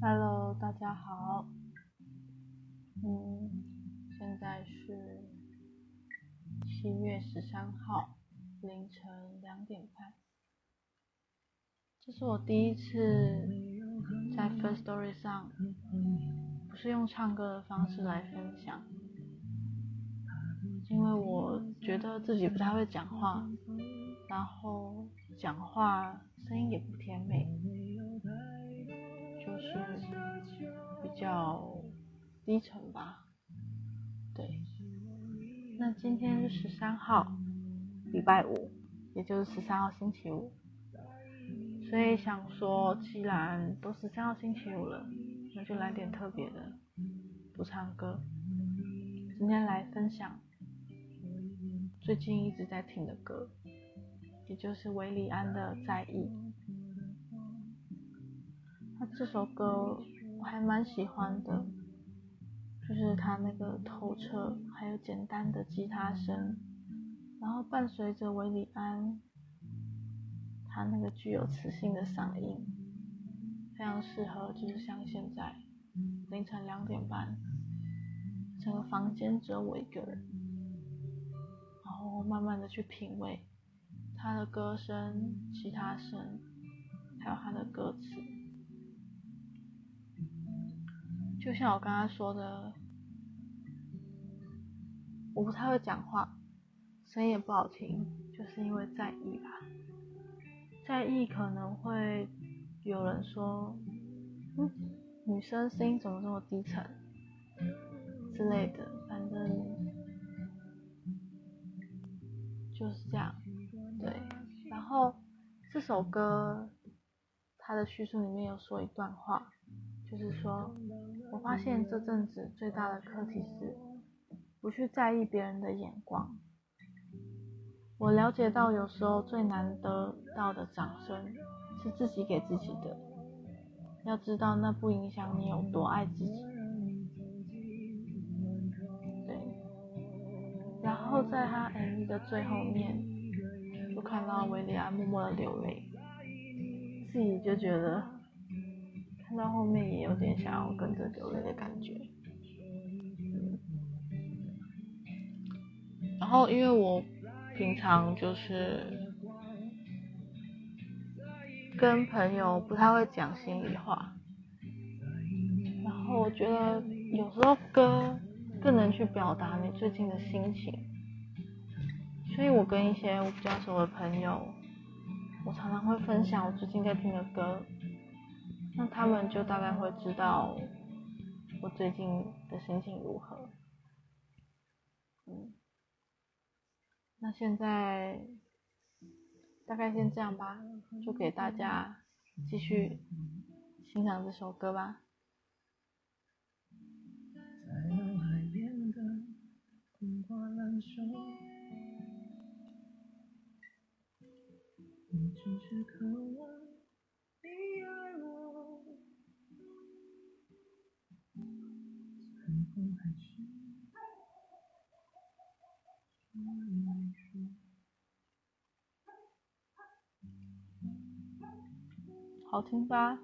Hello，大家好。嗯，现在是七月十三号凌晨两点半。这是我第一次在 First Story 上，不是用唱歌的方式来分享，因为我觉得自己不太会讲话，然后讲话声音也不甜美，是比较低沉吧。对，那今天是十三号，礼拜五，也就是十三号星期五。所以想说，既然都十三号星期五了，那就来点特别的，不唱歌。今天来分享最近一直在听的歌，也就是韦礼安的《在意》。这首歌我还蛮喜欢的，就是他那个透彻还有简单的吉他声，然后伴随着韦礼安。他那个具有磁性的嗓音，非常适合，就是像现在凌晨两点半，整个房间只有我一个人，然后慢慢的去品味他的歌声、吉他声，还有他的歌词。就像我刚刚说的，我不太会讲话，声音也不好听，就是因为在意吧。在意可能会有人说，嗯，女生声音怎么这么低沉之类的，反正就是这样，对。然后这首歌它的叙述里面有说一段话，就是说我发现这阵子最大的课题是不去在意别人的眼光。我了解到，有时候最难得到的掌声是自己给自己的。要知道，那不影响你有多爱自己。对。然后在他 MV 的最后面，就看到维利安默默的流泪，自己就觉得看到后面也有点想要跟着流泪的感觉。然后因为我。平常就是跟朋友不太会讲心里话，然后我觉得有时候歌更能去表达你最近的心情，所以我跟一些我比较熟的朋友，我常常会分享我最近在听的歌，那他们就大概会知道我最近的心情如何，嗯。那现在大概先这样吧，就给大家继续欣赏这首歌吧。好听吧？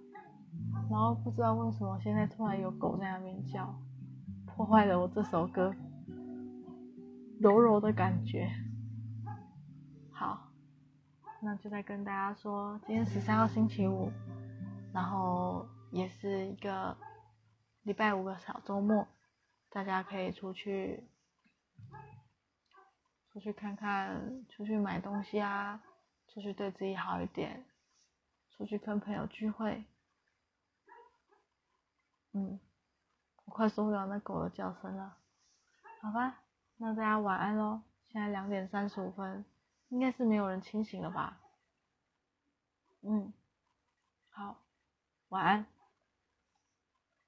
然后不知道为什么现在突然有狗在那边叫，破坏了我这首歌柔柔的感觉。好，那就再跟大家说，今天十三号星期五，然后也是一个礼拜五的小周末，大家可以出去出去看看，出去买东西啊，出去对自己好一点。出去跟朋友聚会，嗯，我快受不了那狗的叫声了，好吧，那大家晚安喽，现在两点三十五分，应该是没有人清醒了吧，嗯，好，晚安。